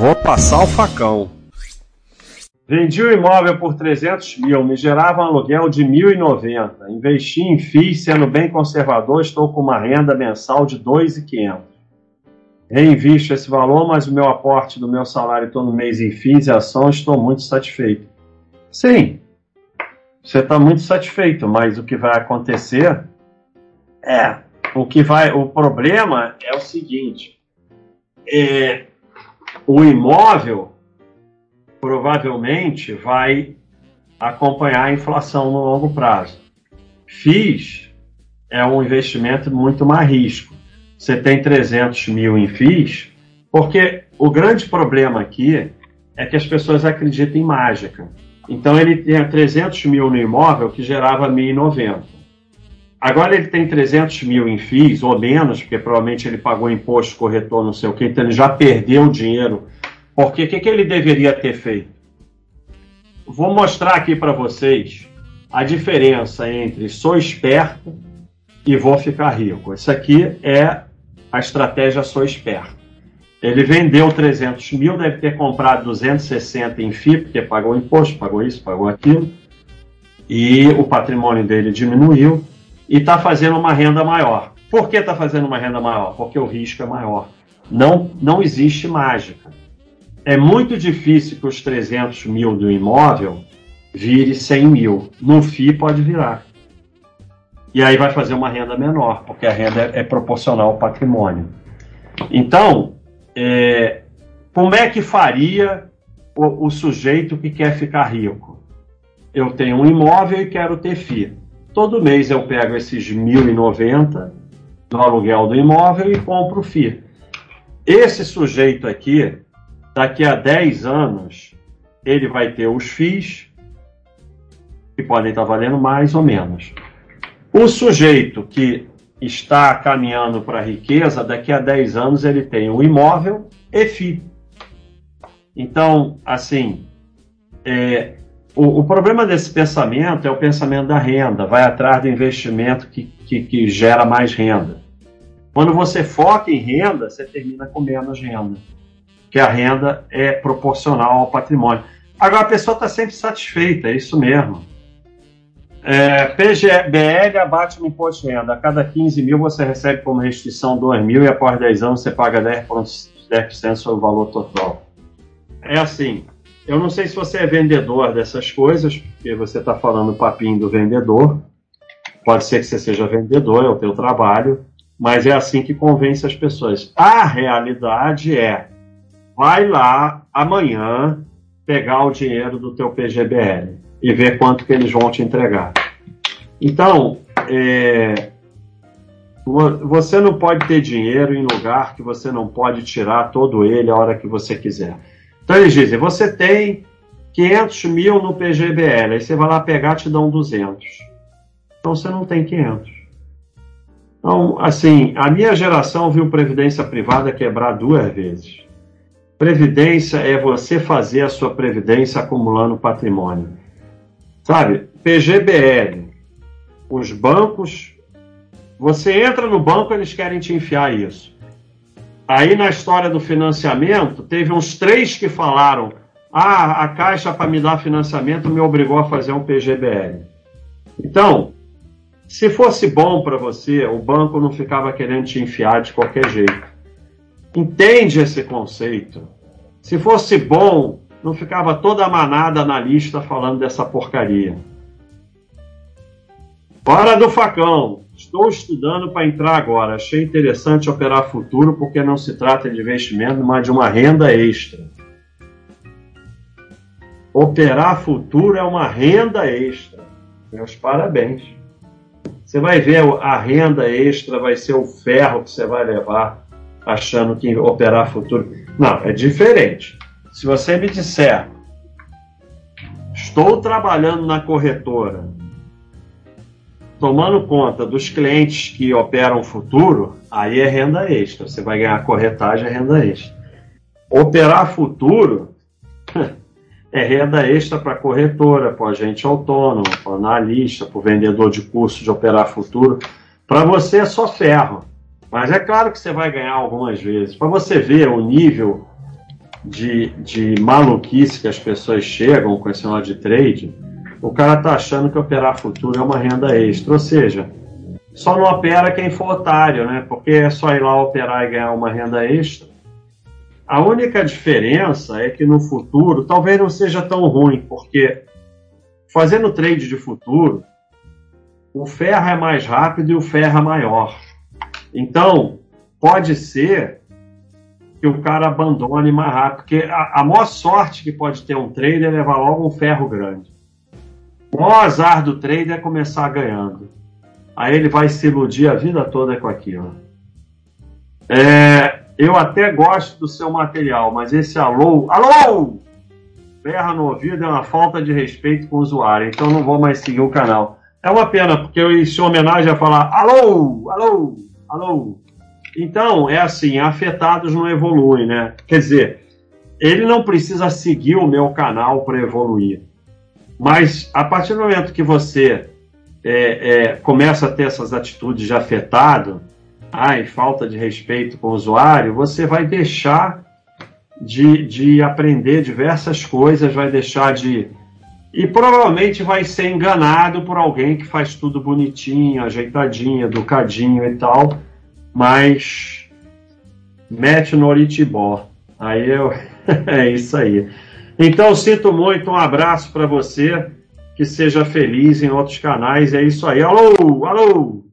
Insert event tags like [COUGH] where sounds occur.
Vou passar o facão. Vendi o imóvel por 300 mil, me gerava um aluguel de 1.090. Investi em FIIs, sendo bem conservador, estou com uma renda mensal de 2.500. Reinvisto esse valor, mas o meu aporte do meu salário todo mês em FIIs e ações, estou muito satisfeito. Sim, você está muito satisfeito, mas o que vai acontecer é o que vai. O problema é o seguinte: é, o imóvel provavelmente vai acompanhar a inflação no longo prazo. FIIs é um investimento muito mais risco. Você tem 300 mil em FIIs, porque o grande problema aqui é que as pessoas acreditam em mágica. Então ele tinha 300 mil no imóvel que gerava 1.090. Agora ele tem 300 mil em FIIs, ou menos, porque provavelmente ele pagou imposto, corretor, não sei o que, então ele já perdeu o dinheiro porque o que, que ele deveria ter feito? Vou mostrar aqui para vocês a diferença entre sou esperto e vou ficar rico. Isso aqui é a estratégia sou esperto. Ele vendeu 300 mil, deve ter comprado 260 em FII, porque pagou imposto, pagou isso, pagou aquilo, e o patrimônio dele diminuiu e está fazendo uma renda maior. Por que está fazendo uma renda maior? Porque o risco é maior. Não, não existe mágica é muito difícil que os 300 mil do imóvel vire 100 mil. No FI pode virar. E aí vai fazer uma renda menor, porque a renda é, proporcional ao patrimônio. Então, é, como é que faria o, o, sujeito que quer ficar rico? Eu tenho um imóvel e quero ter FI. Todo mês eu pego esses 1.090 do aluguel do imóvel e compro FI. Esse sujeito aqui, daqui a 10 anos, ele vai ter os FIIs, que podem estar valendo mais ou menos. O sujeito que está caminhando para a riqueza, daqui a 10 anos ele tem o imóvel e FI. Então, assim, é, o, o, problema desse pensamento é o pensamento da renda, vai atrás do investimento que, que, que gera mais renda. Quando você foca em renda, você termina com menos renda que a renda é proporcional ao patrimônio. Agora, a pessoa está sempre satisfeita, é isso mesmo. É, PGBL abate no imposto de renda. A cada 15 mil você recebe como restrição 2 mil e após 10 anos você paga 10%, 10 sobre o valor total. É assim, eu não sei se você é vendedor dessas coisas, porque você está falando o papinho do vendedor. Pode ser que você seja vendedor, é o teu trabalho, mas é assim que convence as pessoas. A realidade é vai lá amanhã pegar o dinheiro do teu PGBL e ver quanto que eles vão te entregar. Então, é, você não pode ter dinheiro em lugar que você não pode tirar todo ele a hora que você quiser. Então eles dizem, você tem 500 mil no PGBL, aí você vai lá pegar te dão 200. Então você não tem 500. Então, assim, a minha geração viu previdência privada quebrar duas vezes. Previdência é você fazer a sua previdência acumulando patrimônio. Sabe, PGBL, os bancos, você entra no banco, eles querem te enfiar isso. Aí na história do financiamento, teve uns três que falaram: ah, a Caixa para me dar financiamento me obrigou a fazer um PGBL. Então, se fosse bom para você, o banco não ficava querendo te enfiar de qualquer jeito. Entende esse conceito. Se fosse bom, não ficava toda a manada na lista falando dessa porcaria. Hora do facão. Estou estudando para entrar agora. Achei interessante operar futuro porque não se trata de investimento, mas de uma renda extra. Operar futuro é uma renda extra. Meus parabéns. Você vai ver a renda extra vai ser o ferro que você vai levar achando que operar futuro. Não, é diferente. Se você me disser, estou trabalhando na corretora, tomando conta dos clientes que operam futuro, aí é renda extra. Você vai ganhar corretagem, é renda extra. Operar futuro [LAUGHS] é renda extra para corretora, para agente autônomo, para analista, para vendedor de curso de operar futuro. Para você é só ferro. Mas é claro que você vai ganhar algumas vezes. Para você ver o nível de, de maluquice que as pessoas chegam com esse negócio de trade, o cara tá achando que operar futuro é uma renda extra. Ou seja, só não opera quem for otário, né? Porque é só ir lá operar e ganhar uma renda extra. A única diferença é que no futuro talvez não seja tão ruim, porque fazendo trade de futuro, o ferro é mais rápido e o ferro é maior. Então, pode ser que o cara abandone mais rápido, porque a, a maior sorte que pode ter um trader é levar logo um ferro grande. O maior azar do trader é começar ganhando. Aí ele vai se iludir a vida toda com aquilo. É, eu até gosto do seu material, mas esse alô, alô, berra no ouvido é uma falta de respeito com o usuário, então não vou mais seguir o canal. É uma pena, porque eu em homenagem a falar alô, alô, alô. Então, é assim, afetados não evoluem, né? Quer dizer, ele não precisa seguir o meu canal para evoluir. Mas a partir do momento que você é, é, começa a ter essas atitudes de afetado, ai, falta de respeito com o usuário, você vai deixar de, de aprender diversas coisas, vai deixar de. E provavelmente vai ser enganado por alguém que faz tudo bonitinho, ajeitadinho, educadinho e tal, mas mete no Oritibó. Aí eu. [LAUGHS] é isso aí. Então, sinto muito, um abraço para você, que seja feliz em outros canais. É isso aí. Alô, alô!